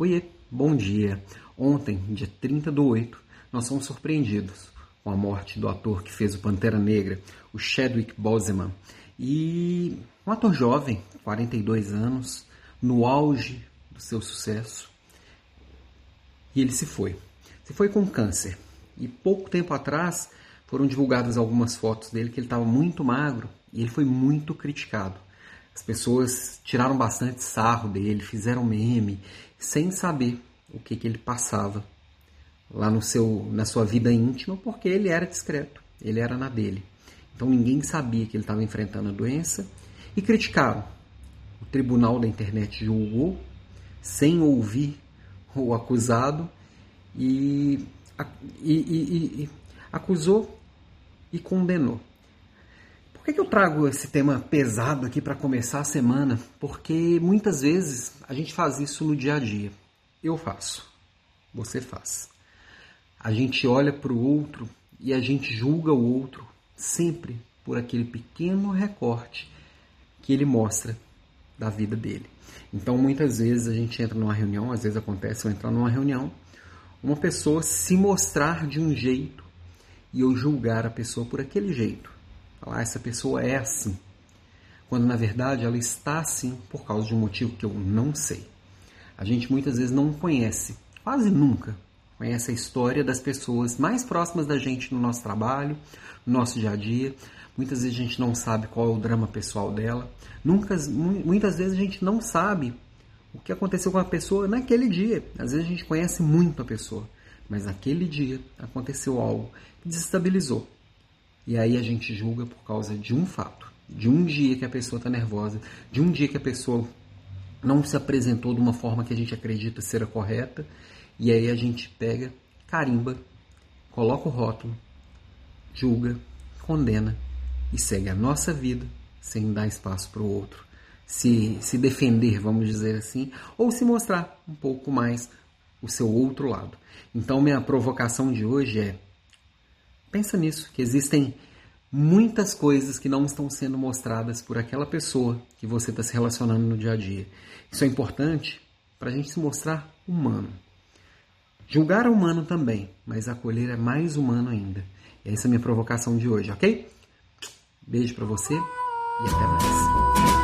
Oiê, bom dia. Ontem, dia 30 do 8, nós fomos surpreendidos com a morte do ator que fez o Pantera Negra, o Chadwick Boseman. E um ator jovem, 42 anos, no auge do seu sucesso. E ele se foi. Se foi com câncer. E pouco tempo atrás foram divulgadas algumas fotos dele que ele estava muito magro e ele foi muito criticado. As pessoas tiraram bastante sarro dele, fizeram meme, sem saber o que, que ele passava lá no seu, na sua vida íntima, porque ele era discreto, ele era na dele. Então ninguém sabia que ele estava enfrentando a doença e criticaram. O tribunal da internet julgou sem ouvir o acusado e, e, e, e acusou e condenou. Por que, que eu trago esse tema pesado aqui para começar a semana? Porque muitas vezes a gente faz isso no dia a dia. Eu faço, você faz. A gente olha para o outro e a gente julga o outro sempre por aquele pequeno recorte que ele mostra da vida dele. Então, muitas vezes a gente entra numa reunião, às vezes acontece eu entrar numa reunião, uma pessoa se mostrar de um jeito e eu julgar a pessoa por aquele jeito. Ah, essa pessoa é assim. Quando na verdade ela está assim por causa de um motivo que eu não sei. A gente muitas vezes não conhece, quase nunca, conhece a história das pessoas mais próximas da gente no nosso trabalho, no nosso dia a dia. Muitas vezes a gente não sabe qual é o drama pessoal dela. Nunca, muitas vezes a gente não sabe o que aconteceu com a pessoa naquele dia. Às vezes a gente conhece muito a pessoa, mas naquele dia aconteceu algo que desestabilizou. E aí a gente julga por causa de um fato, de um dia que a pessoa está nervosa, de um dia que a pessoa não se apresentou de uma forma que a gente acredita ser a correta e aí a gente pega, carimba, coloca o rótulo, julga, condena e segue a nossa vida sem dar espaço para o outro. Se, se defender, vamos dizer assim, ou se mostrar um pouco mais o seu outro lado. Então, minha provocação de hoje é: pensa nisso, que existem muitas coisas que não estão sendo mostradas por aquela pessoa que você está se relacionando no dia a dia. Isso é importante para a gente se mostrar humano. Julgar é humano também, mas acolher é mais humano ainda. E essa é a minha provocação de hoje, ok? Beijo para você e até mais.